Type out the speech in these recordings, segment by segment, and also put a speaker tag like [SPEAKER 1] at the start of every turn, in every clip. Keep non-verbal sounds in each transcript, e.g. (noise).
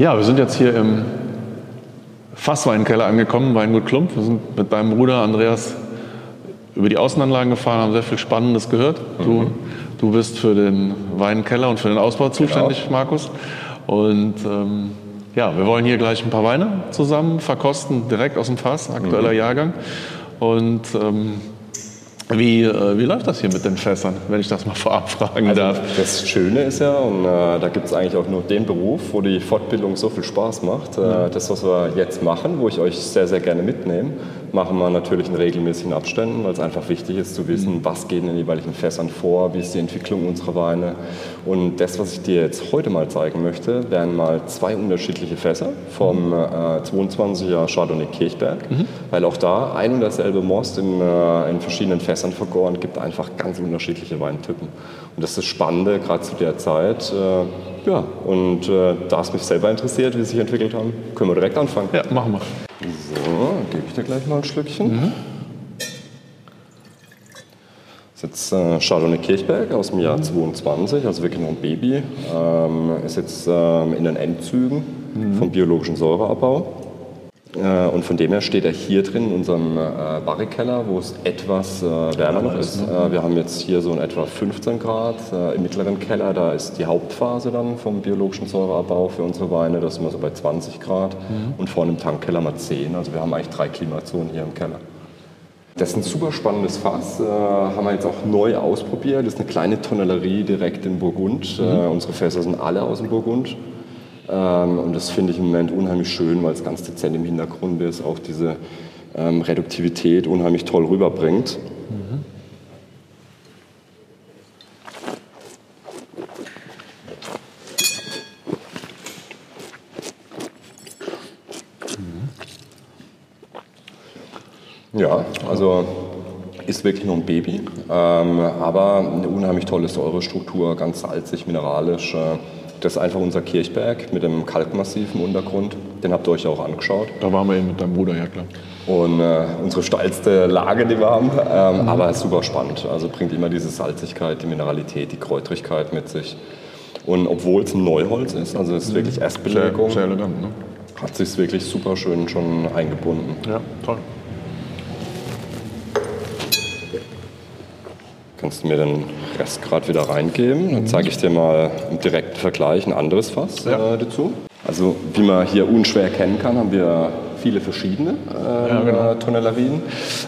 [SPEAKER 1] Ja, wir sind jetzt hier im Fassweinkeller angekommen, Weingut Klump. Wir sind mit deinem Bruder Andreas über die Außenanlagen gefahren, haben sehr viel Spannendes gehört. Du, mhm. du bist für den Weinkeller und für den Ausbau zuständig, genau. Markus. Und ähm, ja, wir wollen hier gleich ein paar Weine zusammen verkosten, direkt aus dem Fass, aktueller mhm. Jahrgang. Und ähm, wie, äh, wie läuft das hier mit den Fässern, wenn ich das mal vorab fragen also darf?
[SPEAKER 2] Das Schöne ist ja, und äh, da gibt es eigentlich auch nur den Beruf, wo die Fortbildung so viel Spaß macht. Äh, das, was wir jetzt machen, wo ich euch sehr, sehr gerne mitnehme, machen wir natürlich in regelmäßigen Abständen, weil es einfach wichtig ist zu wissen, mhm. was geht in den jeweiligen Fässern vor, wie ist die Entwicklung unserer Weine. Und das, was ich dir jetzt heute mal zeigen möchte, wären mal zwei unterschiedliche Fässer vom äh, 22er Chardonnay Kirchberg, mhm. weil auch da ein und derselbe Most in, äh, in verschiedenen Fässern vergoren gibt einfach ganz unterschiedliche Weintypen. Und das ist das Spannende, gerade zu der Zeit. Äh, ja, und äh, da es mich selber interessiert, wie sie sich entwickelt haben, können wir direkt anfangen.
[SPEAKER 1] Ja, machen wir.
[SPEAKER 2] So, gebe ich dir gleich mal ein Schlückchen. Mhm. Das ist jetzt äh, Chardonnay Kirchberg aus dem Jahr mhm. 22, also wirklich noch ein Baby. Ähm, ist jetzt ähm, in den Endzügen mhm. vom biologischen Säureabbau. Äh, und von dem her steht er hier drin in unserem äh, Barrikeller, wo es etwas äh, wärmer noch ist. Äh, wir haben jetzt hier so in etwa 15 Grad. Äh, Im mittleren Keller, da ist die Hauptphase dann vom biologischen Säureabbau für unsere Weine. Da sind wir so bei 20 Grad. Mhm. Und vorne im Tankkeller mal 10. Also wir haben eigentlich drei Klimazonen hier im Keller. Das ist ein super spannendes Fass, äh, haben wir jetzt auch neu ausprobiert. Das ist eine kleine Tonnellerie direkt in Burgund. Mhm. Äh, unsere Fässer sind alle aus dem Burgund. Ähm, und das finde ich im Moment unheimlich schön, weil es ganz dezent im Hintergrund ist, auch diese ähm, Reduktivität unheimlich toll rüberbringt. Mhm. Ja, also ist wirklich nur ein Baby, ähm, aber eine unheimlich tolle Säurestruktur, ganz salzig, mineralisch. Äh, das ist einfach unser Kirchberg mit dem Kalkmassiv im Untergrund. Den habt ihr euch auch angeschaut.
[SPEAKER 1] Da waren wir eben mit deinem Bruder, ja klar.
[SPEAKER 2] Und äh, unsere steilste Lage, die wir haben. Ähm, mhm. Aber ist super spannend. Also bringt immer diese Salzigkeit, die Mineralität, die Kräutrigkeit mit sich. Und obwohl es ein Neuholz ist, also es ist mhm. wirklich Erstbelegung, sehr, sehr elegant, ne? hat sich wirklich super schön schon eingebunden.
[SPEAKER 1] Ja, toll.
[SPEAKER 2] Kannst du mir den Rest gerade wieder reingeben? Dann zeige ich dir mal im direkten Vergleich ein anderes Fass ja. äh, dazu. Also wie man hier unschwer erkennen kann, haben wir viele verschiedene äh, ja, genau. Tonnellerien,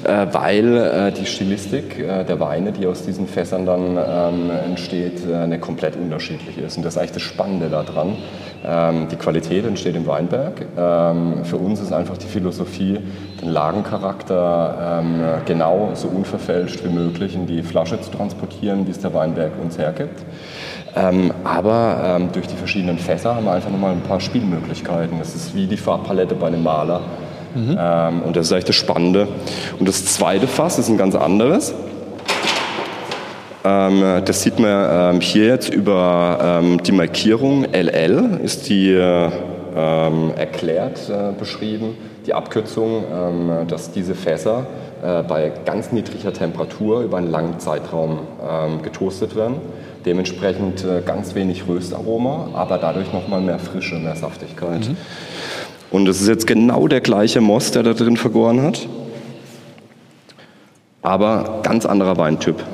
[SPEAKER 2] äh, weil äh, die Stilistik äh, der Weine, die aus diesen Fässern dann ähm, entsteht, äh, eine komplett unterschiedlich ist. Und das ist eigentlich das Spannende daran. Ähm, die Qualität entsteht im Weinberg. Ähm, für uns ist einfach die Philosophie, den Lagencharakter ähm, genau so unverfälscht wie möglich in die Flasche zu transportieren, wie es der Weinberg uns hergibt. Ähm, aber ähm, durch die verschiedenen Fässer haben wir einfach nochmal ein paar Spielmöglichkeiten. Das ist wie die Farbpalette bei einem Maler. Mhm. Ähm, und das ist eigentlich das Spannende. Und das zweite Fass ist ein ganz anderes. Ähm, das sieht man ähm, hier jetzt über ähm, die Markierung LL, ist die äh, erklärt äh, beschrieben. Die Abkürzung, dass diese Fässer äh, bei ganz niedriger Temperatur über einen langen Zeitraum getoastet werden. Dementsprechend äh, ganz wenig Röstaroma, aber dadurch nochmal mehr Frische, mehr Saftigkeit. Mhm. Und es ist jetzt genau der gleiche Most, der da drin vergoren hat, aber ganz anderer Weintyp.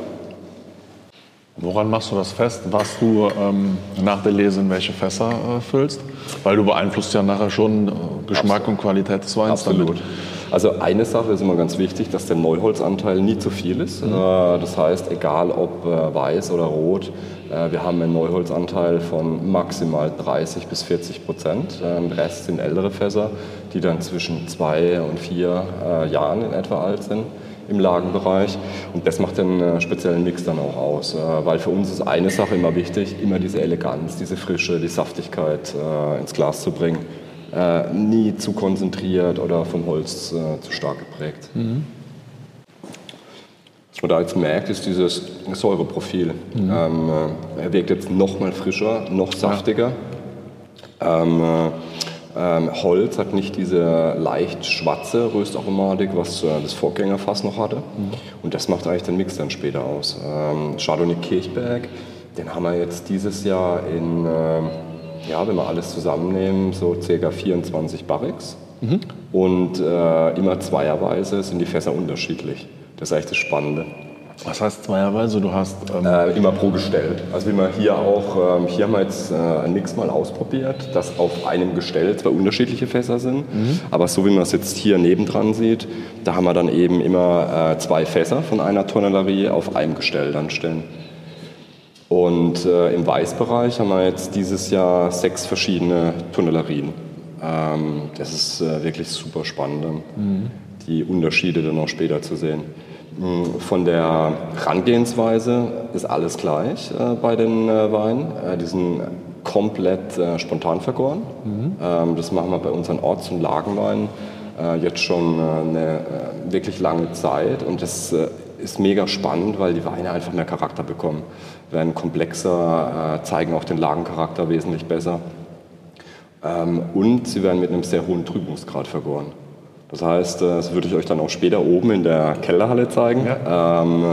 [SPEAKER 1] Woran machst du das fest, was du ähm, nach der Lese in welche Fässer äh, füllst? Weil du beeinflusst ja nachher schon äh, Geschmack Absolut. und Qualität des Weins
[SPEAKER 2] Absolut. damit. Also eine Sache ist immer ganz wichtig, dass der Neuholzanteil nie zu viel ist. Mhm. Äh, das heißt, egal ob äh, weiß oder rot, äh, wir haben einen Neuholzanteil von maximal 30 bis 40 Prozent. Der Rest sind ältere Fässer, die dann zwischen zwei und vier Jahren in etwa alt sind im Lagenbereich. Und das macht den speziellen Mix dann auch aus. Weil für uns ist eine Sache immer wichtig, immer diese Eleganz, diese Frische, die Saftigkeit ins Glas zu bringen äh, nie zu konzentriert oder vom Holz äh, zu stark geprägt. Mhm. Was man da jetzt merkt, ist dieses Säureprofil. Mhm. Ähm, äh, er wirkt jetzt noch mal frischer, noch saftiger. Ja. Ähm, äh, ähm, Holz hat nicht diese leicht schwarze Röstaromatik, was äh, das Vorgängerfass noch hatte. Mhm. Und das macht eigentlich den Mix dann später aus. Ähm, Chardonnay Kirchberg, den haben wir jetzt dieses Jahr in ähm, ja, wenn wir alles zusammennehmen, so ca. 24 Barrix. Mhm. Und äh, immer zweierweise sind die Fässer unterschiedlich. Das ist eigentlich das Spannende.
[SPEAKER 1] Was heißt zweierweise? Du hast.
[SPEAKER 2] Ähm äh, immer pro Gestell. Also, wie man hier auch, ähm, hier haben wir jetzt äh, nichts mal ausprobiert, dass auf einem Gestell zwei unterschiedliche Fässer sind. Mhm. Aber so wie man es jetzt hier nebendran sieht, da haben wir dann eben immer äh, zwei Fässer von einer Tonnellerie auf einem Gestell dann stehen. Und äh, im Weißbereich haben wir jetzt dieses Jahr sechs verschiedene Tunnellerien. Ähm, das ist äh, wirklich super spannend, mhm. die Unterschiede dann auch später zu sehen. Mhm, von der Herangehensweise ist alles gleich äh, bei den äh, Weinen. Äh, die sind komplett äh, spontan vergoren. Mhm. Ähm, das machen wir bei unseren Orts- und Lagenweinen jetzt schon eine wirklich lange Zeit. Und das ist mega spannend, weil die Weine einfach mehr Charakter bekommen werden komplexer, äh, zeigen auch den Lagencharakter wesentlich besser. Ähm, und sie werden mit einem sehr hohen Trübungsgrad vergoren. Das heißt, äh, das würde ich euch dann auch später oben in der Kellerhalle zeigen. Ja. Ähm,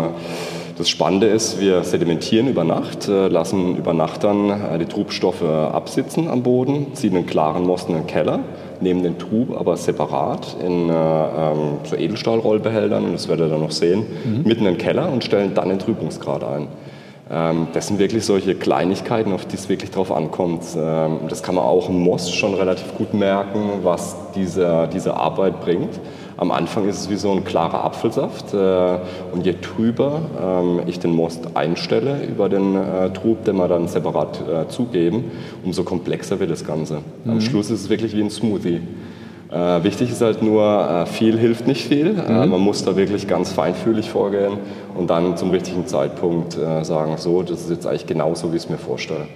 [SPEAKER 2] das Spannende ist, wir sedimentieren über Nacht, äh, lassen über Nacht dann die Trubstoffe absitzen am Boden, ziehen einen klaren Most in den Keller, nehmen den Trub aber separat in ähm, so Edelstahlrollbehältern, und das werdet ihr dann noch sehen, mhm. mitten in den Keller und stellen dann den Trübungsgrad ein. Ähm, das sind wirklich solche Kleinigkeiten, auf die es wirklich drauf ankommt. Ähm, das kann man auch im Moss schon relativ gut merken, was diese, diese Arbeit bringt. Am Anfang ist es wie so ein klarer Apfelsaft äh, und je trüber ähm, ich den Most einstelle über den äh, Trub, den wir dann separat äh, zugeben, umso komplexer wird das Ganze. Mhm. Am Schluss ist es wirklich wie ein Smoothie. Äh, wichtig ist halt nur, äh, viel hilft nicht viel. Äh, mhm. man muss da wirklich ganz feinfühlig vorgehen und dann zum richtigen Zeitpunkt sagen, so, das ist jetzt eigentlich genauso, wie ich es mir vorstelle.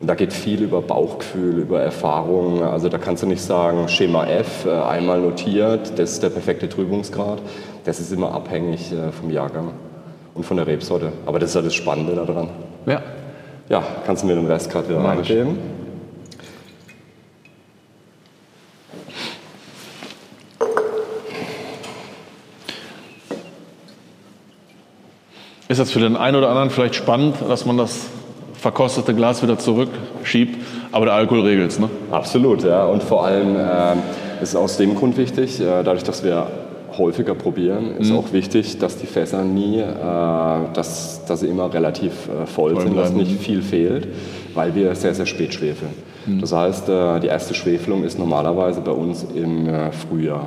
[SPEAKER 2] Und da geht viel über Bauchgefühl, über Erfahrung. Also da kannst du nicht sagen, Schema F, äh, einmal notiert, das ist der perfekte Trübungsgrad. Das ist immer abhängig äh, vom Jahrgang und von der Rebsorte. Aber das ist ja das Spannende daran.
[SPEAKER 1] Ja.
[SPEAKER 2] Ja, kannst du mir den Rest gerade wieder reingeben?
[SPEAKER 1] Ist das für den einen oder anderen vielleicht spannend, dass man das verkostete Glas wieder zurückschiebt, aber der Alkohol regelt es, ne?
[SPEAKER 2] Absolut, ja. Und vor allem äh, ist es aus dem Grund wichtig, äh, dadurch, dass wir häufiger probieren, ist mhm. auch wichtig, dass die Fässer nie, äh, dass, dass sie immer relativ äh, voll, voll sind, dass nicht viel fehlt, weil wir sehr, sehr spät schwefeln. Mhm. Das heißt, äh, die erste Schwefelung ist normalerweise bei uns im äh, Frühjahr.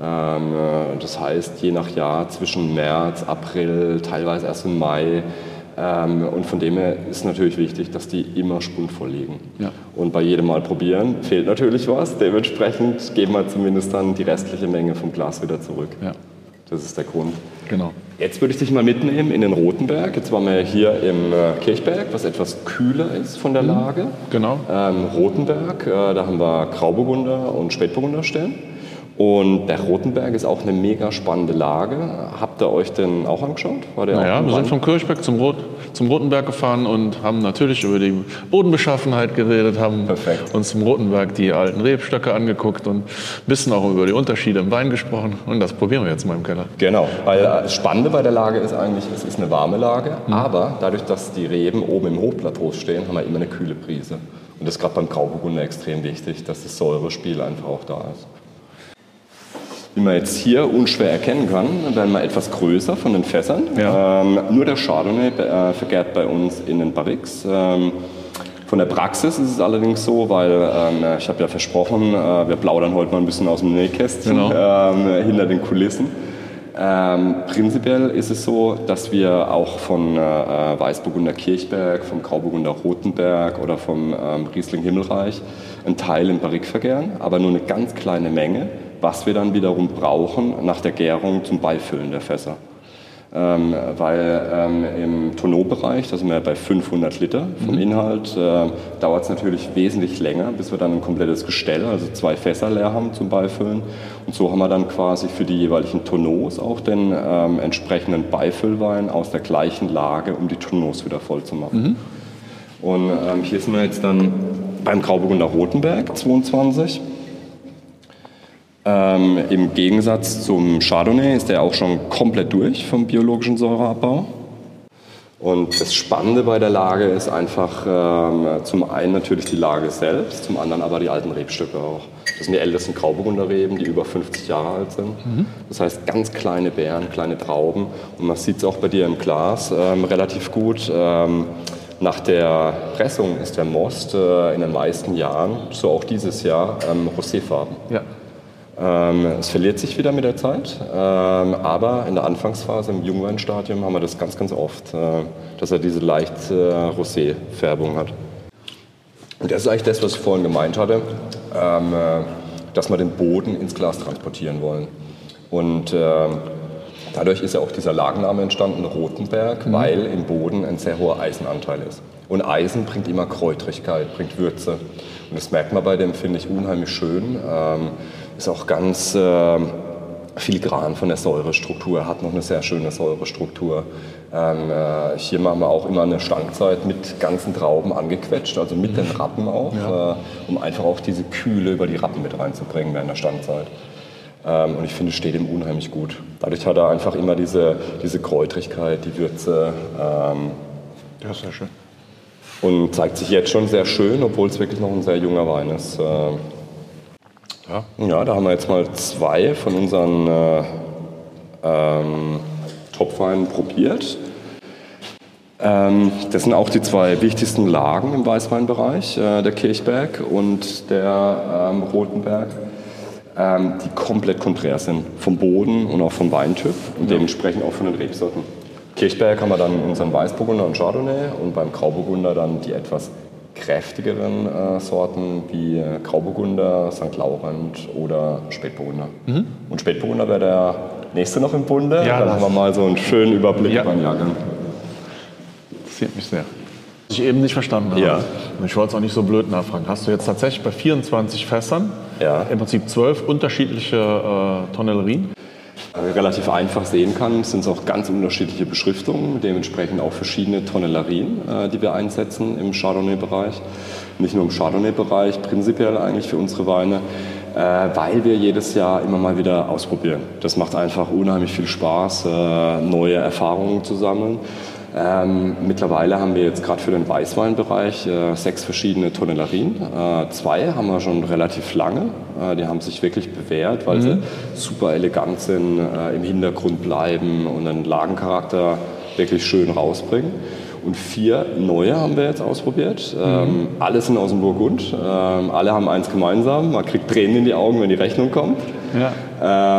[SPEAKER 2] Ähm, äh, das heißt, je nach Jahr zwischen März, April, teilweise erst im Mai. Ähm, und von dem her ist natürlich wichtig, dass die immer spundvoll liegen. Ja. Und bei jedem Mal probieren fehlt natürlich was. Dementsprechend geben wir zumindest dann die restliche Menge vom Glas wieder zurück. Ja. Das ist der Grund.
[SPEAKER 1] Genau.
[SPEAKER 2] Jetzt würde ich dich mal mitnehmen in den Rotenberg. Jetzt waren wir hier im äh, Kirchberg, was etwas kühler ist von der mhm. Lage.
[SPEAKER 1] Genau.
[SPEAKER 2] Ähm, Rotenberg, äh, da haben wir Grauburgunder und Spätburgunder stehen. Und der Rotenberg ist auch eine mega spannende Lage. Habt ihr euch denn auch angeschaut?
[SPEAKER 1] War der naja, wir sind vom Kirchberg zum, Rot, zum Rotenberg gefahren und haben natürlich über die Bodenbeschaffenheit geredet, haben Perfekt. uns zum Rotenberg die alten Rebstöcke angeguckt und ein bisschen auch über die Unterschiede im Wein gesprochen. Und das probieren wir jetzt mal im Keller.
[SPEAKER 2] Genau, weil das Spannende bei der Lage ist eigentlich, es ist eine warme Lage, mhm. aber dadurch, dass die Reben oben im Hochplateau stehen, haben wir immer eine kühle Prise. Und das ist gerade beim Grauburgunder extrem wichtig, dass das Säurespiel einfach auch da ist. Wie man jetzt hier unschwer erkennen kann, werden wir etwas größer von den Fässern. Ja. Ähm, nur der Chardonnay äh, vergärt bei uns in den Barriques. Ähm, von der Praxis ist es allerdings so, weil ähm, ich habe ja versprochen, äh, wir plaudern heute mal ein bisschen aus dem Nähkästchen genau. Ähm, hinter den Kulissen. Ähm, prinzipiell ist es so, dass wir auch von äh, Weißburgunder Kirchberg, vom Grauburgunder Rotenberg oder vom ähm, Riesling Himmelreich einen Teil in Barrique vergären, aber nur eine ganz kleine Menge was wir dann wiederum brauchen nach der Gärung zum Beifüllen der Fässer. Ähm, weil ähm, im Tonneau-Bereich, da sind wir bei 500 Liter vom mhm. Inhalt, äh, dauert es natürlich wesentlich länger, bis wir dann ein komplettes Gestell, also zwei Fässer leer haben zum Beifüllen. Und so haben wir dann quasi für die jeweiligen Tonneaus auch den ähm, entsprechenden Beifüllwein aus der gleichen Lage, um die Tonneaus wieder voll zu machen. Mhm. Und ähm, hier sind wir jetzt dann beim Grauburgunder Rotenberg 22. Ähm, Im Gegensatz zum Chardonnay ist der auch schon komplett durch vom biologischen Säureabbau. Und das Spannende bei der Lage ist einfach ähm, zum einen natürlich die Lage selbst, zum anderen aber die alten Rebstücke auch. Das sind die ältesten Grauburgunderreben, die über 50 Jahre alt sind. Mhm. Das heißt ganz kleine Beeren, kleine Trauben. Und man sieht es auch bei dir im Glas ähm, relativ gut. Ähm, nach der Pressung ist der Most äh, in den meisten Jahren, so auch dieses Jahr, ähm, roséfarben. Ja. Ähm, es verliert sich wieder mit der Zeit, ähm, aber in der Anfangsphase, im Jungweinstadium, haben wir das ganz, ganz oft, äh, dass er diese leicht äh, Rosé-Färbung hat. Und das ist eigentlich das, was ich vorhin gemeint hatte, ähm, äh, dass wir den Boden ins Glas transportieren wollen. Und ähm, dadurch ist ja auch dieser Lagenname entstanden, Rotenberg, mhm. weil im Boden ein sehr hoher Eisenanteil ist. Und Eisen bringt immer Kräutrigkeit, bringt Würze. Und das merkt man bei dem, finde ich, unheimlich schön. Ist auch ganz äh, filigran von der Säurestruktur, hat noch eine sehr schöne Säurestruktur. Ähm, äh, hier machen wir auch immer eine Standzeit mit ganzen Trauben angequetscht, also mit den Rappen auch, ja. äh, um einfach auch diese Kühle über die Rappen mit reinzubringen während der Standzeit. Ähm, und ich finde, es steht ihm unheimlich gut. Dadurch hat er einfach immer diese, diese Kräutrigkeit, die Würze. Ähm,
[SPEAKER 1] ja, sehr schön.
[SPEAKER 2] Und zeigt sich jetzt schon sehr schön, obwohl es wirklich noch ein sehr junger Wein ist. Äh, ja. ja, da haben wir jetzt mal zwei von unseren äh, ähm, Topweinen probiert. Ähm, das sind auch die zwei wichtigsten Lagen im Weißweinbereich, äh, der Kirchberg und der ähm, Rotenberg, ähm, die komplett konträr sind vom Boden und auch vom Weintyp und ja. dementsprechend auch von den Rebsorten. Kirchberg haben wir dann unseren Weißburgunder und Chardonnay und beim Grauburgunder dann die etwas kräftigeren äh, Sorten wie äh, Grauburgunder, St. Laurent oder Spätburgunder. Mhm. Und Spätburgunder wäre der nächste noch im Bunde. Ja, Dann haben wir mal so einen schönen Überblick ja. beim Jahrgang.
[SPEAKER 1] Interessiert mich sehr. Was ich eben nicht verstanden habe. Ja. Ich wollte es auch nicht so blöd nachfragen. Hast du jetzt tatsächlich bei 24 Fässern ja. im Prinzip zwölf unterschiedliche äh, Tonnellerien?
[SPEAKER 2] Relativ einfach sehen kann, sind es auch ganz unterschiedliche Beschriftungen, dementsprechend auch verschiedene Tonnellerien, äh, die wir einsetzen im Chardonnay-Bereich. Nicht nur im Chardonnay-Bereich, prinzipiell eigentlich für unsere Weine, äh, weil wir jedes Jahr immer mal wieder ausprobieren. Das macht einfach unheimlich viel Spaß, äh, neue Erfahrungen zu sammeln. Ähm, mittlerweile haben wir jetzt gerade für den Weißweinbereich äh, sechs verschiedene Tonnellerien. Äh, zwei haben wir schon relativ lange. Äh, die haben sich wirklich bewährt, weil mhm. sie super elegant sind, äh, im Hintergrund bleiben und einen Lagencharakter wirklich schön rausbringen. Und vier neue haben wir jetzt ausprobiert. Mhm. Ähm, alle sind aus dem Burgund. Ähm, alle haben eins gemeinsam. Man kriegt Tränen in die Augen, wenn die Rechnung kommt. Ja.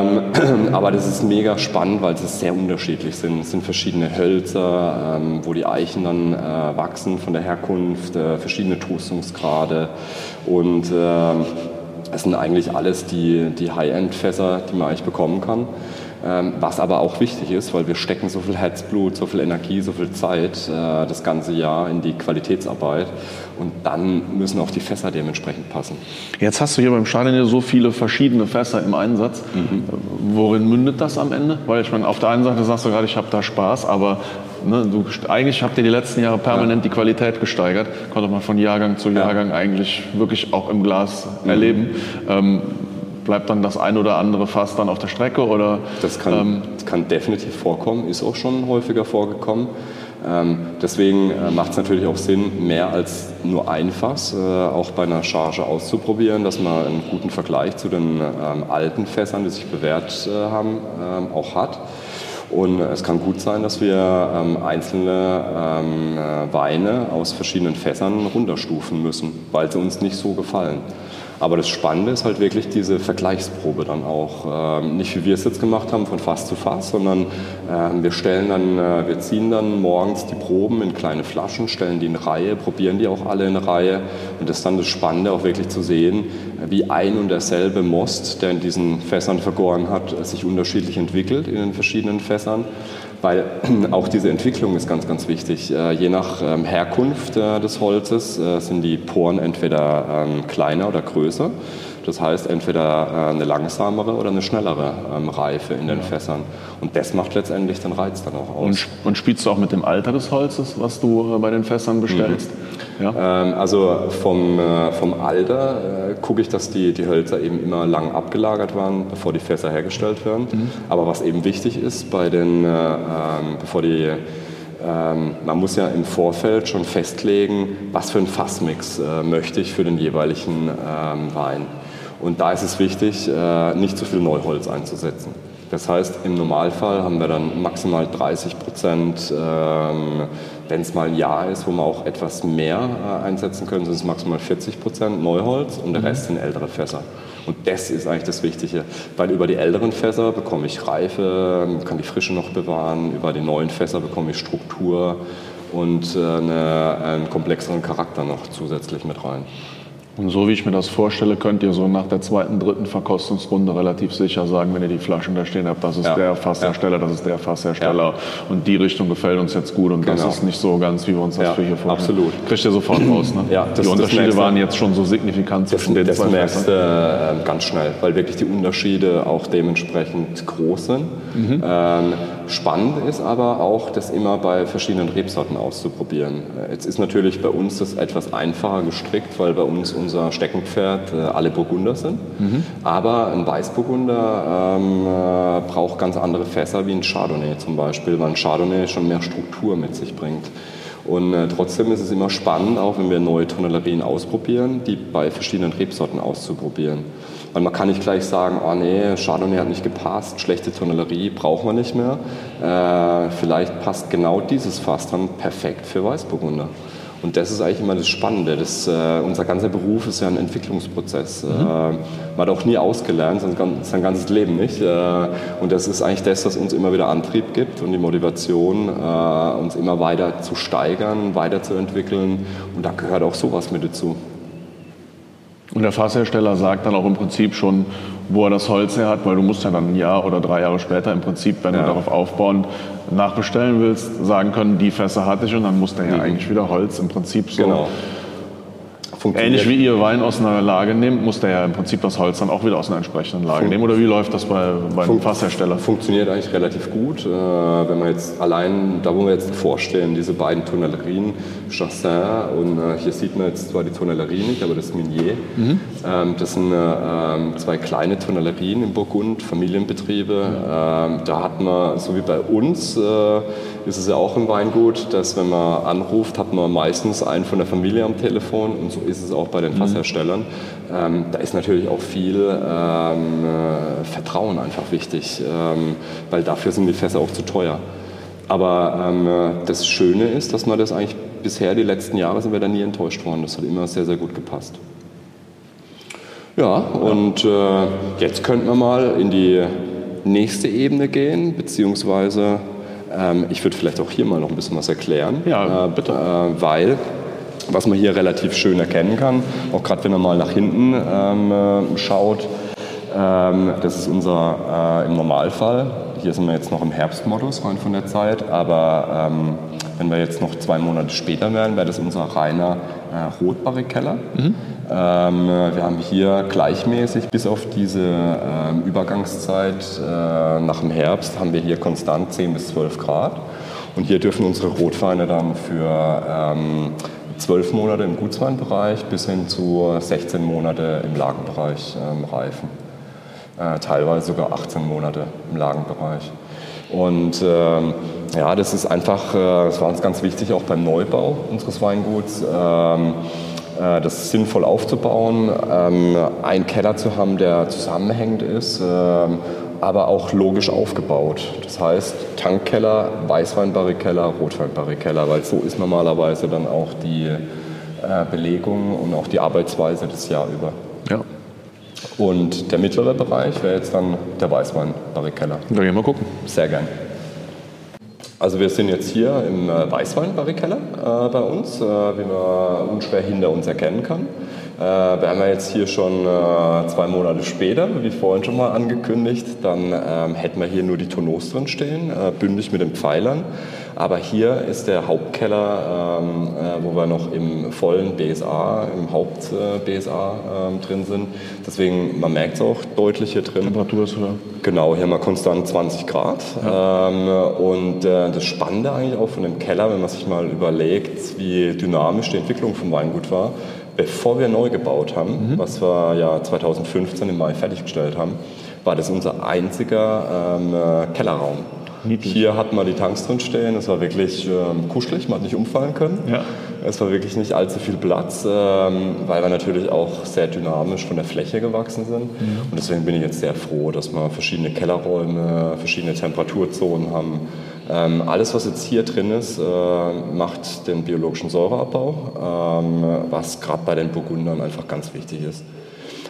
[SPEAKER 2] Ähm, (clears throat) aber das ist mega spannend, weil sie sehr unterschiedlich sind. Es sind verschiedene Hölzer, ähm, wo die Eichen dann äh, wachsen von der Herkunft, äh, verschiedene Toastungsgrade. Und äh, es sind eigentlich alles die, die High-End-Fässer, die man eigentlich bekommen kann. Ähm, was aber auch wichtig ist, weil wir stecken so viel Herzblut, so viel Energie, so viel Zeit äh, das ganze Jahr in die Qualitätsarbeit und dann müssen auch die Fässer dementsprechend passen.
[SPEAKER 1] Jetzt hast du hier beim Chardonnay so viele verschiedene Fässer im Einsatz. Mhm. Worin mündet das am Ende? Weil ich meine, auf der einen Seite sagst du gerade, ich habe da Spaß, aber ne, du, eigentlich habt ihr die letzten Jahre permanent ja. die Qualität gesteigert. Konnte man von Jahrgang zu Jahrgang ja. eigentlich wirklich auch im Glas mhm. erleben. Ähm, bleibt dann das ein oder andere Fass dann auf der Strecke? Oder,
[SPEAKER 2] das kann, ähm, kann definitiv vorkommen, ist auch schon häufiger vorgekommen. Ähm, deswegen äh, macht es natürlich auch Sinn, mehr als nur ein Fass äh, auch bei einer Charge auszuprobieren, dass man einen guten Vergleich zu den ähm, alten Fässern, die sich bewährt äh, haben, ähm, auch hat. Und es kann gut sein, dass wir ähm, einzelne ähm, äh, Weine aus verschiedenen Fässern runterstufen müssen, weil sie uns nicht so gefallen. Aber das Spannende ist halt wirklich diese Vergleichsprobe dann auch. Ähm, nicht wie wir es jetzt gemacht haben, von Fass zu Fass, sondern äh, wir stellen dann, äh, wir ziehen dann morgens die Proben in kleine Flaschen, stellen die in Reihe, probieren die auch alle in Reihe. Und das ist dann das Spannende, auch wirklich zu sehen, wie ein und derselbe Most, der in diesen Fässern vergoren hat, sich unterschiedlich entwickelt in den verschiedenen Fässern weil (clears throat) auch diese Entwicklung ist ganz, ganz wichtig. Äh, je nach ähm, Herkunft äh, des Holzes äh, sind die Poren entweder ähm, kleiner oder größer. Das heißt entweder eine langsamere oder eine schnellere ähm, Reife in den ja. Fässern. Und das macht letztendlich den Reiz dann auch aus.
[SPEAKER 1] Und, und spielst du auch mit dem Alter des Holzes, was du bei den Fässern bestellst? Mhm.
[SPEAKER 2] Ja. Ähm, also vom, äh, vom Alter äh, gucke ich, dass die, die Hölzer eben immer lang abgelagert waren, bevor die Fässer hergestellt werden. Mhm. Aber was eben wichtig ist, bei den, äh, ähm, bevor die ähm, man muss ja im Vorfeld schon festlegen, was für einen Fassmix äh, möchte ich für den jeweiligen ähm, Wein. Und da ist es wichtig, äh, nicht zu viel Neuholz einzusetzen. Das heißt, im Normalfall haben wir dann maximal 30 Prozent, wenn es mal ein Jahr ist, wo wir auch etwas mehr äh, einsetzen können, sind es maximal 40 Prozent Neuholz und der mhm. Rest sind ältere Fässer. Und das ist eigentlich das Wichtige, weil über die älteren Fässer bekomme ich Reife, kann die Frische noch bewahren, über die neuen Fässer bekomme ich Struktur und äh, eine, einen komplexeren Charakter noch zusätzlich mit rein.
[SPEAKER 1] Und so wie ich mir das vorstelle, könnt ihr so nach der zweiten, dritten Verkostungsrunde relativ sicher sagen, wenn ihr die Flaschen da stehen habt, das ist ja. der Fasshersteller, das ist der Fasshersteller ja. und die Richtung gefällt uns jetzt gut und genau. das ist nicht so ganz, wie wir uns das ja, für hier vorstellen.
[SPEAKER 2] Absolut.
[SPEAKER 1] Kriegt ihr sofort raus, ne?
[SPEAKER 2] Ja,
[SPEAKER 1] das, die Unterschiede waren jetzt schon so signifikant zwischen
[SPEAKER 2] das,
[SPEAKER 1] den
[SPEAKER 2] zwei Das merkst äh, ganz schnell, weil wirklich die Unterschiede auch dementsprechend groß sind. Mhm. Ähm, spannend ist aber auch, das immer bei verschiedenen Rebsorten auszuprobieren. Jetzt ist natürlich bei uns das etwas einfacher gestrickt, weil bei uns unser Steckenpferd äh, alle Burgunder sind. Mhm. Aber ein Weißburgunder ähm, äh, braucht ganz andere Fässer wie ein Chardonnay zum Beispiel, weil ein Chardonnay schon mehr Struktur mit sich bringt. Und äh, trotzdem ist es immer spannend, auch wenn wir neue Tonellerien ausprobieren, die bei verschiedenen Rebsorten auszuprobieren. Weil man kann nicht gleich sagen, oh nee, Chardonnay hat nicht gepasst, schlechte Tonellerie braucht man nicht mehr. Äh, vielleicht passt genau dieses Fass dann perfekt für Weißburgunder. Und das ist eigentlich immer das Spannende. Das, äh, unser ganzer Beruf ist ja ein Entwicklungsprozess. Mhm. Äh, man hat auch nie ausgelernt, sein, sein ganzes Leben nicht. Äh, und das ist eigentlich das, was uns immer wieder Antrieb gibt und die Motivation, äh, uns immer weiter zu steigern, weiterzuentwickeln. Und da gehört auch sowas mit dazu.
[SPEAKER 1] Und der Fasshersteller sagt dann auch im Prinzip schon, wo er das Holz her hat, weil du musst ja dann ein Jahr oder drei Jahre später im Prinzip, wenn ja. du darauf aufbauen, nachbestellen willst, sagen können, die Fässer hatte ich und dann muss der ja mhm. eigentlich wieder Holz im Prinzip so
[SPEAKER 2] genau.
[SPEAKER 1] Ähnlich wie ihr Wein aus einer Lage nehmt, muss der ja im Prinzip das Holz dann auch wieder aus einer entsprechenden Lage Fun nehmen. Oder wie läuft das bei, bei einem Fasshersteller?
[SPEAKER 2] Funktioniert eigentlich relativ gut. Äh, wenn man jetzt allein, da wo wir jetzt vorstellen, diese beiden Tonellerien, Chassin und äh, hier sieht man jetzt zwar die Tonellerie nicht, aber das Minier. Mhm. Ähm, das sind äh, zwei kleine Tonellerien im Burgund, Familienbetriebe. Mhm. da hat man, so wie bei uns, äh, ist es ja auch im Weingut, dass wenn man anruft, hat man meistens einen von der Familie am Telefon und so ist es auch bei den mhm. Fassherstellern. Ähm, da ist natürlich auch viel ähm, äh, Vertrauen einfach wichtig, ähm, weil dafür sind die Fässer auch zu teuer. Aber ähm, das Schöne ist, dass man das eigentlich bisher, die letzten Jahre, sind wir da nie enttäuscht worden. Das hat immer sehr, sehr gut gepasst. Ja, und äh, jetzt könnten wir mal in die nächste Ebene gehen, beziehungsweise ähm, ich würde vielleicht auch hier mal noch ein bisschen was erklären.
[SPEAKER 1] Ja, äh, bitte.
[SPEAKER 2] Äh, weil, was man hier relativ schön erkennen kann, auch gerade wenn man mal nach hinten ähm, äh, schaut, ähm, das ist unser äh, im Normalfall. Hier sind wir jetzt noch im Herbstmodus rein von der Zeit, aber ähm, wenn wir jetzt noch zwei Monate später wären, wäre das unser reiner äh, Rotbarrikeller. Mhm. Ähm, wir haben hier gleichmäßig bis auf diese ähm, Übergangszeit äh, nach dem Herbst haben wir hier konstant 10 bis 12 Grad. Und hier dürfen unsere Rotweine dann für ähm, 12 Monate im Gutsweinbereich bis hin zu 16 Monate im Lagenbereich ähm, reifen. Äh, teilweise sogar 18 Monate im Lagenbereich. Und ähm, ja, das ist einfach, äh, das war uns ganz wichtig, auch beim Neubau unseres Weinguts, ähm, äh, das sinnvoll aufzubauen, ähm, einen Keller zu haben, der zusammenhängend ist, ähm, aber auch logisch aufgebaut. Das heißt, Tankkeller, Weißweinbarrikeller, Rotweinbarrikeller, weil so ist normalerweise dann auch die äh, Belegung und auch die Arbeitsweise das Jahr über.
[SPEAKER 1] Ja.
[SPEAKER 2] Und der mittlere Bereich wäre jetzt dann der Weißwein-Barrikeller.
[SPEAKER 1] Da gehen wir mal gucken.
[SPEAKER 2] Sehr gern. Also wir sind jetzt hier im äh, Weißwein-Barrikeller äh, bei uns, äh, wie man unschwer hinter uns erkennen kann. Äh, wir jetzt hier schon äh, zwei Monate später, wie vorhin schon mal angekündigt, dann ähm, hätten wir hier nur die Tonneaus drin stehen, äh, bündig mit den Pfeilern. Aber hier ist der Hauptkeller, ähm, äh, wo wir noch im vollen BSA, im Haupt-BSA ähm, drin sind. Deswegen, man merkt es auch deutlich hier drin.
[SPEAKER 1] Temperatur ist höher.
[SPEAKER 2] Genau, hier haben wir konstant 20 Grad. Ja. Ähm, und äh, das Spannende eigentlich auch von dem Keller, wenn man sich mal überlegt, wie dynamisch die Entwicklung vom Weingut war, bevor wir neu gebaut haben, mhm. was wir ja 2015 im Mai fertiggestellt haben, war das unser einziger ähm, äh, Kellerraum. Niedlich. Hier hatten wir die Tanks drin stehen. Es war wirklich ähm, kuschelig, man hat nicht umfallen können. Ja. Es war wirklich nicht allzu viel Platz, ähm, weil wir natürlich auch sehr dynamisch von der Fläche gewachsen sind. Mhm. Und deswegen bin ich jetzt sehr froh, dass wir verschiedene Kellerräume, verschiedene Temperaturzonen haben. Ähm, alles, was jetzt hier drin ist, äh, macht den biologischen Säureabbau, ähm, was gerade bei den Burgundern einfach ganz wichtig ist.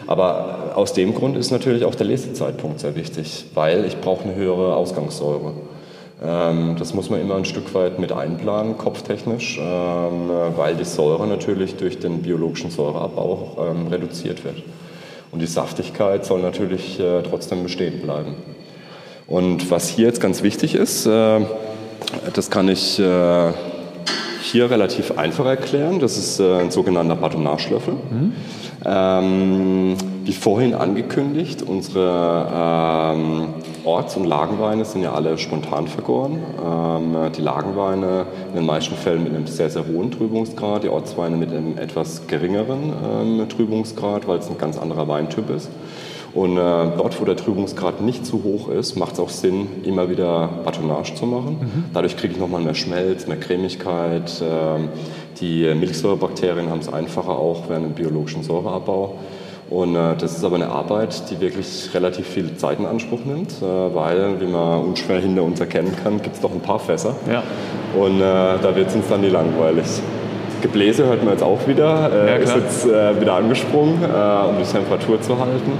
[SPEAKER 2] Aber aus dem Grund ist natürlich auch der Lesezeitpunkt sehr wichtig, weil ich brauche eine höhere Ausgangssäure. Ähm, das muss man immer ein Stück weit mit einplanen, kopftechnisch, ähm, weil die Säure natürlich durch den biologischen Säureabbau ähm, reduziert wird. Und die Saftigkeit soll natürlich äh, trotzdem bestehen bleiben. Und was hier jetzt ganz wichtig ist, äh, das kann ich äh, hier relativ einfach erklären. Das ist ein sogenannter Batonnage-Löffel. Mhm. Ähm, wie vorhin angekündigt, unsere ähm, Orts- und Lagenweine sind ja alle spontan vergoren. Ähm, die Lagenweine in den meisten Fällen mit einem sehr, sehr hohen Trübungsgrad, die Ortsweine mit einem etwas geringeren ähm, Trübungsgrad, weil es ein ganz anderer Weintyp ist. Und äh, dort, wo der Trübungsgrad nicht zu hoch ist, macht es auch Sinn, immer wieder Batonnage zu machen. Mhm. Dadurch kriege ich nochmal mehr Schmelz, mehr Cremigkeit. Äh, die Milchsäurebakterien haben es einfacher auch während dem biologischen Säureabbau. Und äh, das ist aber eine Arbeit, die wirklich relativ viel Zeit in Anspruch nimmt, äh, weil, wie man unschwer hinter uns erkennen kann, gibt es doch ein paar Fässer. Ja. Und äh, da wird es uns dann nie langweilig. Gebläse hört man jetzt auch wieder, äh, ja, ist jetzt äh, wieder angesprungen, äh, um die Temperatur zu halten.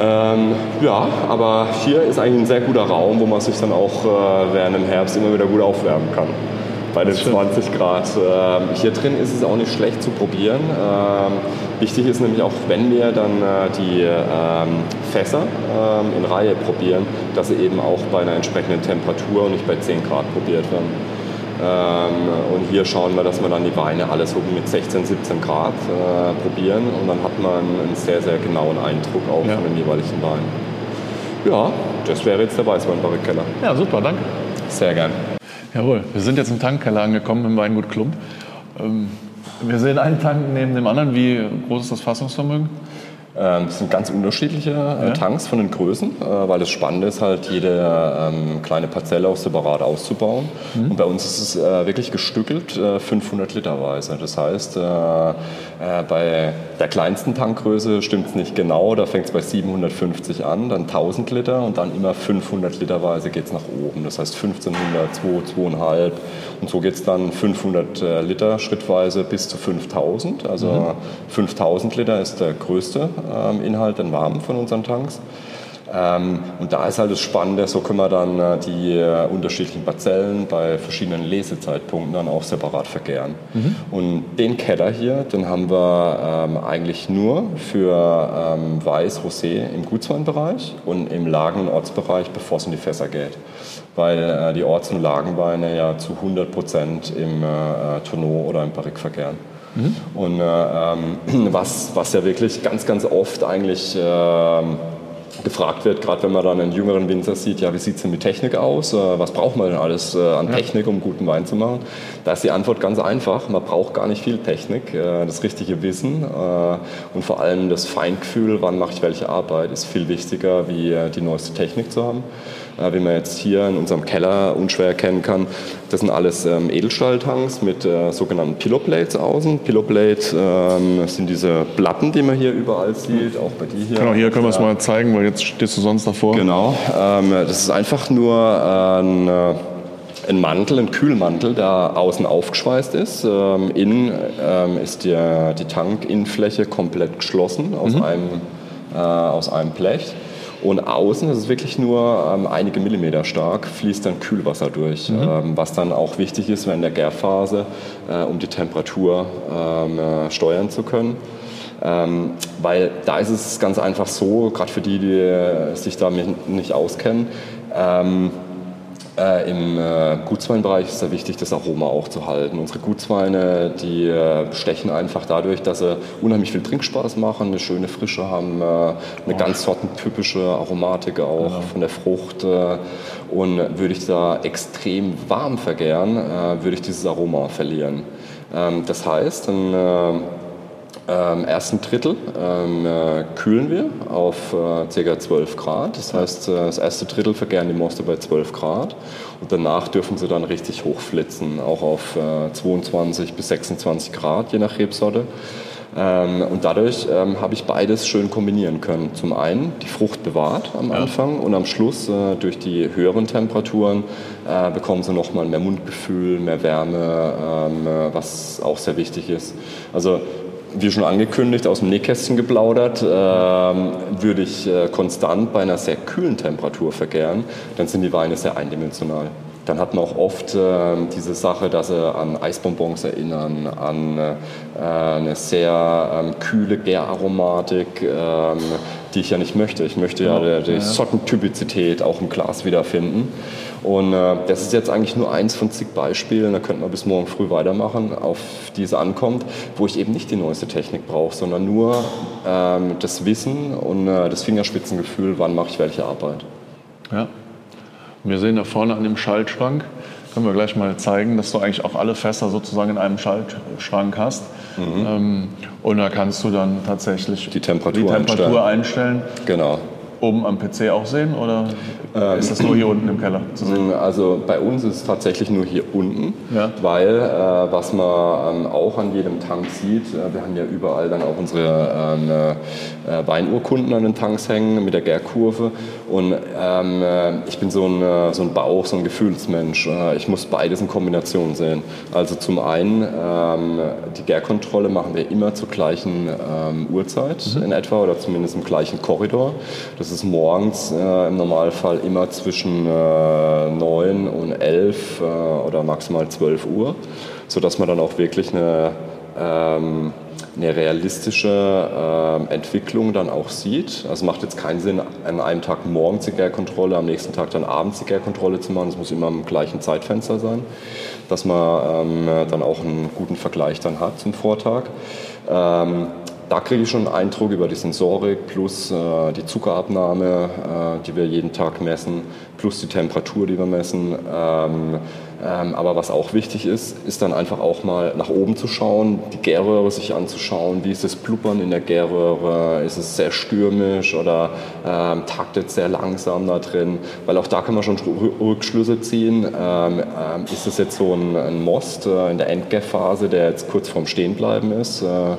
[SPEAKER 2] Ähm, ja, aber hier ist eigentlich ein sehr guter Raum, wo man sich dann auch während dem Herbst immer wieder gut aufwärmen kann bei den 20 Grad. Ähm, hier drin ist es auch nicht schlecht zu probieren. Ähm, wichtig ist nämlich auch, wenn wir dann äh, die ähm, Fässer in Reihe probieren, dass sie eben auch bei einer entsprechenden Temperatur und nicht bei 10 Grad probiert werden. Und hier schauen wir, dass wir dann die Weine alle so mit 16, 17 Grad äh, probieren und dann hat man einen sehr, sehr genauen Eindruck auch ja. von den jeweiligen Weinen. Ja, das wäre jetzt der Weißweinbarrikeller.
[SPEAKER 1] Ja, super, danke.
[SPEAKER 2] Sehr gern.
[SPEAKER 1] Jawohl, wir sind jetzt im Tankkeller angekommen im Weingut Klump. Ähm, wir sehen einen Tank neben dem anderen. Wie groß ist das Fassungsvermögen?
[SPEAKER 2] Ähm, das sind ganz unterschiedliche äh, ja. Tanks von den Größen, äh, weil das Spannende ist halt, jede ähm, kleine Parzelle auch separat auszubauen. Mhm. Und bei uns ist es äh, wirklich gestückelt, 500 Literweise. Das heißt, bei der kleinsten Tankgröße stimmt es nicht genau, da fängt es bei 750 an, dann 1000 Liter und dann immer 500 Literweise geht es nach oben. Das heißt 1500, 2, 2,5 und so geht es dann 500 Liter schrittweise bis zu 5000. Also mhm. 5000 Liter ist der größte ähm, Inhalt, den warmen von unseren Tanks. Ähm, und da ist halt das Spannende, so können wir dann äh, die äh, unterschiedlichen Parzellen bei verschiedenen Lesezeitpunkten dann auch separat vergären. Mhm. Und den Keller hier, den haben wir ähm, eigentlich nur für ähm, Weiß, Rosé im Gutsweinbereich und im Lagen- und Ortsbereich, bevor es in die Fässer geht. Weil äh, die Orts- und Lagenweine ja zu 100 Prozent im äh, Tonneau oder im Barrique vergären. Mhm. Und äh, ähm, (clears throat) was, was ja wirklich ganz, ganz oft eigentlich äh, gefragt wird, gerade wenn man dann einen jüngeren Winzer sieht, ja, wie sieht es denn mit Technik aus? Äh, was braucht man denn alles äh, an. Technik, um guten Wein zu machen? Da ist die Antwort ganz einfach. Man braucht gar nicht viel Technik. Das richtige Wissen und vor allem das Feingefühl, wann mache ich welche Arbeit, ist viel wichtiger, wie die neueste Technik zu haben. Wie man jetzt hier in unserem Keller unschwer erkennen kann, das sind alles ähm, Edelstahltanks mit sogenannten Pillowplates außen. Pillowplate ähm, sind diese Platten, die man hier überall sieht, auch bei dir hier.
[SPEAKER 1] Genau, hier können wir es mal zeigen, weil jetzt stehst du sonst davor.
[SPEAKER 2] Genau, ähm, das ist einfach nur ein, äh, ein Mantel, ein Kühlmantel, der außen aufgeschweißt ist. Ähm, innen ähm, ist die, die Tankinnenfläche komplett geschlossen aus, mhm. einem, äh, aus einem Blech. Und außen, das ist wirklich nur ähm, einige Millimeter stark, fließt dann Kühlwasser durch, mhm. ähm, was dann auch wichtig ist während der Gärphase, äh, um die Temperatur ähm, äh, steuern zu können. Ähm, weil da ist es ganz einfach so, gerade für die, die äh, sich damit nicht auskennen, ähm, äh, Im äh, Gutsweinbereich ist es wichtig, das Aroma auch zu halten. Unsere Gutsweine, die äh, stechen einfach dadurch, dass sie unheimlich viel Trinkspaß machen, eine schöne Frische haben, äh, eine oh. ganz sortentypische Aromatik auch ja. von der Frucht. Äh, und würde ich da extrem warm vergären, äh, würde ich dieses Aroma verlieren. Ähm, das heißt, dann ähm, ersten Drittel ähm, äh, kühlen wir auf äh, ca. 12 Grad. Das heißt, äh, das erste Drittel vergären die Moste bei 12 Grad und danach dürfen sie dann richtig hochflitzen, auch auf äh, 22 bis 26 Grad, je nach Rebsorte. Ähm, und dadurch ähm, habe ich beides schön kombinieren können. Zum einen die Frucht bewahrt am ja. Anfang und am Schluss äh, durch die höheren Temperaturen äh, bekommen sie nochmal mehr Mundgefühl, mehr Wärme, ähm, äh, was auch sehr wichtig ist. Also wie schon angekündigt, aus dem Nähkästchen geplaudert, äh, würde ich äh, konstant bei einer sehr kühlen Temperatur vergären, dann sind die Weine sehr eindimensional. Dann hat man auch oft äh, diese Sache, dass sie an Eisbonbons erinnern, an äh, eine sehr ähm, kühle Gäraromatik, ähm, die ich ja nicht möchte. Ich möchte ja, ja die, die Sortentypizität auch im Glas wiederfinden. Und äh, das ist jetzt eigentlich nur eins von zig Beispielen, da könnte man bis morgen früh weitermachen, auf die es ankommt, wo ich eben nicht die neueste Technik brauche, sondern nur ähm, das Wissen und äh, das Fingerspitzengefühl, wann mache ich welche Arbeit.
[SPEAKER 1] Ja. Wir sehen da vorne an dem Schaltschrank, können wir gleich mal zeigen, dass du eigentlich auch alle Fässer sozusagen in einem Schaltschrank hast. Mhm. Ähm, und da kannst du dann tatsächlich
[SPEAKER 2] die Temperatur,
[SPEAKER 1] die Temperatur einstellen. einstellen.
[SPEAKER 2] Genau
[SPEAKER 1] oben am PC auch sehen oder ähm, ist das nur hier unten im Keller
[SPEAKER 2] zu sehen? Also bei uns ist es tatsächlich nur hier unten, ja. weil äh, was man ähm, auch an jedem Tank sieht, äh, wir haben ja überall dann auch unsere ähm, äh, Weinurkunden an den Tanks hängen mit der Gärkurve und ähm, äh, ich bin so ein, äh, so ein Bauch, so ein Gefühlsmensch. Äh, ich muss beides in Kombination sehen. Also zum einen ähm, die Gärkontrolle machen wir immer zur gleichen ähm, Uhrzeit mhm. in etwa oder zumindest im gleichen Korridor. Das ist morgens äh, im Normalfall immer zwischen äh, 9 und 11 äh, oder maximal 12 Uhr, sodass man dann auch wirklich eine, ähm, eine realistische äh, Entwicklung dann auch sieht. Also macht jetzt keinen Sinn, an einem Tag morgens die Gärkontrolle, am nächsten Tag dann abends die Gärkontrolle zu machen. Das muss immer im gleichen Zeitfenster sein, dass man ähm, dann auch einen guten Vergleich dann hat zum Vortag. Ähm, da kriege ich schon einen Eindruck über die Sensorik plus äh, die Zuckerabnahme, äh, die wir jeden Tag messen, plus die Temperatur, die wir messen. Ähm, ähm, aber was auch wichtig ist, ist dann einfach auch mal nach oben zu schauen, die Gärröhre sich anzuschauen. Wie ist das Blubbern in der Gärröhre? Ist es sehr stürmisch oder ähm, taktet sehr langsam da drin? Weil auch da kann man schon Rückschlüsse ziehen. Ähm, ähm, ist es jetzt so ein, ein Most äh, in der Endgärphase, der jetzt kurz vorm Stehenbleiben ist? Äh,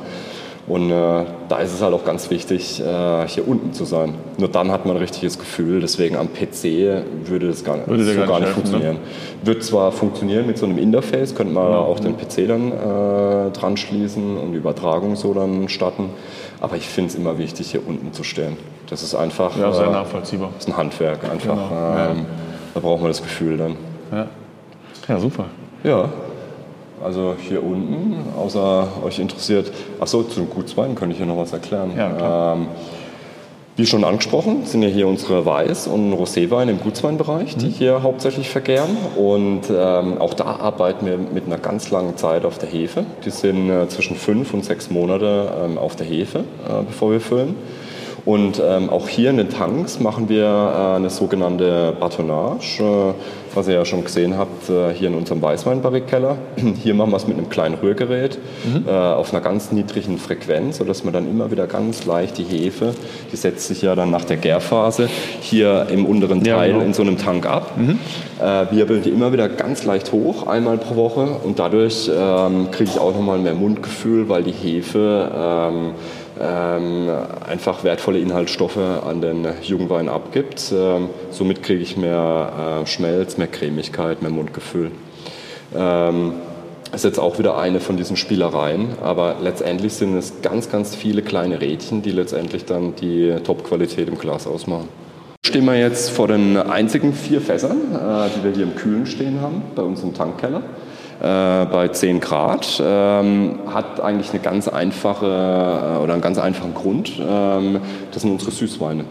[SPEAKER 2] und äh, da ist es halt auch ganz wichtig, äh, hier unten zu sein. Nur dann hat man ein richtiges Gefühl. Deswegen am PC würde das gar, würde so gar, nicht, helfen, ne? funktionieren. Ne? Wird zwar funktionieren mit so einem Interface, könnte man ja, auch ja. den PC dann äh, dran schließen und die Übertragung so dann starten. Aber ich finde es immer wichtig, hier unten zu stehen. Das ist einfach.
[SPEAKER 1] Ja, sehr äh, nachvollziehbar.
[SPEAKER 2] Das ist ein Handwerk einfach. Genau. Ähm, da braucht man das Gefühl dann.
[SPEAKER 1] Ja, ja super.
[SPEAKER 2] Ja, also hier unten, außer euch interessiert, achso, zum Gutswein könnte ich hier noch was erklären. Ja, ähm, wie schon angesprochen, sind ja hier unsere Weiß- und Roséweine im Gutsweinbereich, die mhm. hier hauptsächlich vergären. Und ähm, auch da arbeiten wir mit einer ganz langen Zeit auf der Hefe. Die sind äh, zwischen fünf und sechs Monate ähm, auf der Hefe, äh, bevor wir füllen. Und ähm, auch hier in den Tanks machen wir äh, eine sogenannte Batonnage, äh, was ihr ja schon gesehen habt, äh, hier in unserem Weißweinbarrikkeller. (clears throat) Hier machen wir es mit einem kleinen Rührgerät mhm. Äh, auf einer ganz niedrigen Frequenz, sodass man dann immer wieder ganz leicht die Hefe, die setzt sich ja dann nach der Gärphase hier im unteren Teil ja, genau. in so einem Tank ab. Mhm. Äh, wirbeln die immer wieder ganz leicht hoch, einmal pro Woche und dadurch ähm, kriege ich auch nochmal mehr Mundgefühl, weil die Hefe ähm, einfach wertvolle Inhaltsstoffe an den Jugendwein abgibt. Ähm, somit kriege ich mehr äh, Schmelz, mehr Cremigkeit, mehr Mundgefühl. Ähm, ist jetzt auch wieder eine von diesen Spielereien, aber letztendlich sind es ganz, ganz viele kleine Rädchen, die letztendlich dann die Top-Qualität im Glas ausmachen. Stehen wir jetzt vor den einzigen vier Fässern, äh, die wir hier im Kühlen stehen haben, bei uns im Tankkeller bei 10 Grad. Ähm, hat eigentlich eine ganz einfache äh, oder einen ganz einfachen Grund. Ähm, das sind unsere Süßweine.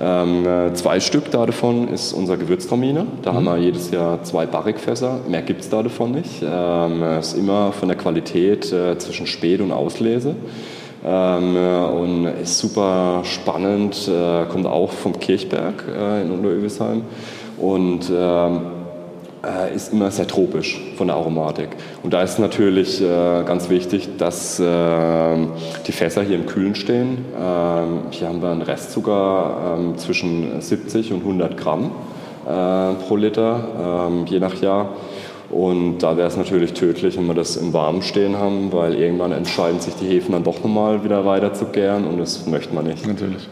[SPEAKER 2] Ähm, äh, zwei Stück davon ist unser Gewürztraminer. Da mhm. haben wir jedes Jahr zwei Barrikfässer. Mehr gibt es davon nicht. Ähm, ist immer von der Qualität äh, zwischen Spät und Auslese. Ähm, äh, und ist super spannend, äh, kommt auch vom Kirchberg äh, in Unterövisheim. Und ähm, äh, ist immer sehr tropisch von der Aromatik. Und da ist natürlich äh, ganz wichtig, dass äh, die Fässer hier im Kühlen stehen. Ähm, hier haben wir einen Restzucker ähm, zwischen 70 und 100 Gramm äh, pro Liter, ähm, je nach Jahr. Und da wäre es natürlich tödlich, wenn wir das im Warmen stehen haben, weil irgendwann entscheiden sich die Hefen dann doch nochmal wieder weiter zu gären und das möchte man nicht.
[SPEAKER 1] Natürlich.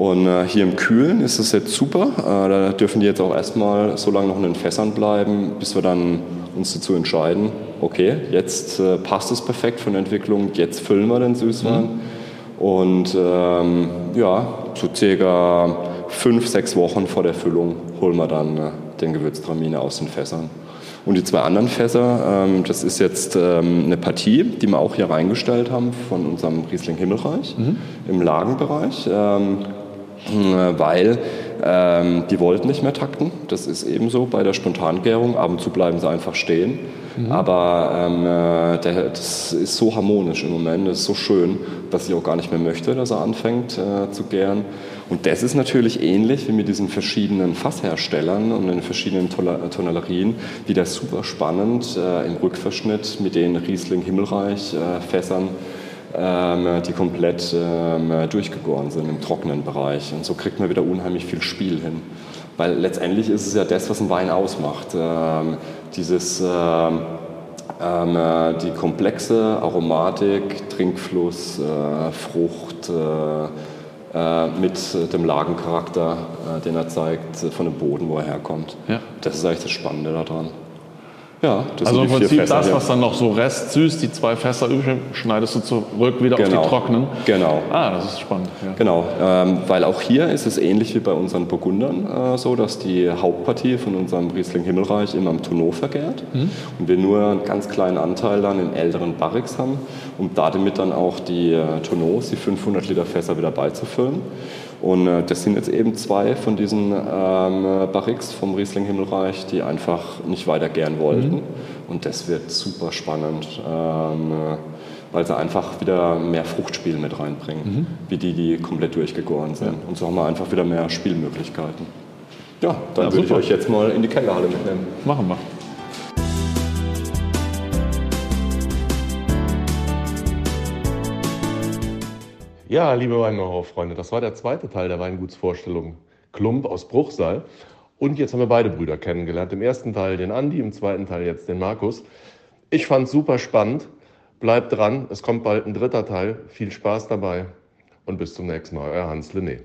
[SPEAKER 2] Und äh, hier im Kühlen ist es jetzt super. Äh, da dürfen die jetzt auch erstmal so lange noch in den Fässern bleiben, bis wir dann uns dazu entscheiden, okay, jetzt äh, passt es perfekt von der Entwicklung, jetzt füllen wir den Süßwein. Mhm. Und ähm, ja, so circa fünf, sechs Wochen vor der Füllung holen wir dann äh, den Gewürztraminer aus den Fässern. Und die zwei anderen Fässer, ähm, das ist jetzt ähm, eine Partie, die wir auch hier reingestellt haben von unserem Riesling Himmelreich mhm. im Lagenbereich. Ähm, äh, weil ähm, die wollten nicht mehr takten. Das ist ebenso bei der Spontangärung. Ab und zu bleiben sie einfach stehen. Mhm. Aber ähm, äh, der, das ist so harmonisch im Moment, das ist so schön, dass ich auch gar nicht mehr möchte, dass er anfängt äh, zu gären. Und das ist natürlich ähnlich wie mit diesen verschiedenen Fassherstellern und den verschiedenen Tonallerien wieder super spannend äh, im Rückverschnitt mit den Riesling Himmelreich äh, Fässern die komplett ähm, durchgegoren sind im trockenen Bereich. Und so kriegt man wieder unheimlich viel Spiel hin. Weil letztendlich ist es ja das, was ein Wein ausmacht. Ähm, dieses, äh, die komplexe Aromatik, Trinkfluss, äh, Frucht, äh, mit dem Lagencharakter, den er zeigt, von dem Boden, wo er herkommt. Ja. Das ist eigentlich das Spannende daran.
[SPEAKER 1] Ja, das also im Prinzip Fässer, das, was dann noch so restsüß, die zwei Fässer übrig, schneidest du zurück wieder genau. auf die genau. trockenen.
[SPEAKER 2] Genau.
[SPEAKER 1] Ah, das ist spannend.
[SPEAKER 2] Ja. Genau, ähm, weil auch hier ist es ähnlich wie bei unseren Burgundern äh, so, dass die Hauptpartie von unserem Riesling Himmelreich immer im Tonneau vergärt mhm. und wir nur einen ganz kleinen Anteil dann in älteren Barriques haben, um damit dann auch die äh, Tonneaus, die 500 Liter Fässer wieder beizufüllen. Und äh, das sind jetzt eben zwei von diesen ähm, Barriques vom Riesling Himmelreich, die einfach nicht weiter gern wollten. Mhm. Und das wird super spannend, ähm, weil sie einfach wieder mehr Fruchtspiel mit reinbringen, mhm. wie die, die komplett durchgegoren sind. Ja. Und so haben wir einfach wieder mehr Spielmöglichkeiten. Ja, dann ja, würde ich euch jetzt mal in die Kellerhalle mitnehmen.
[SPEAKER 1] Machen wir. Ja, liebe Weinbauer-Freunde, das war der zweite Teil der Weingutsvorstellung Klump aus Bruchsal. Und jetzt haben wir beide Brüder kennengelernt. Im ersten Teil den Andi, im zweiten Teil jetzt den Markus. Ich fand es super spannend. Bleibt dran, es kommt bald ein dritter Teil. Viel Spaß dabei und bis zum nächsten Mal. Euer Hans Lené.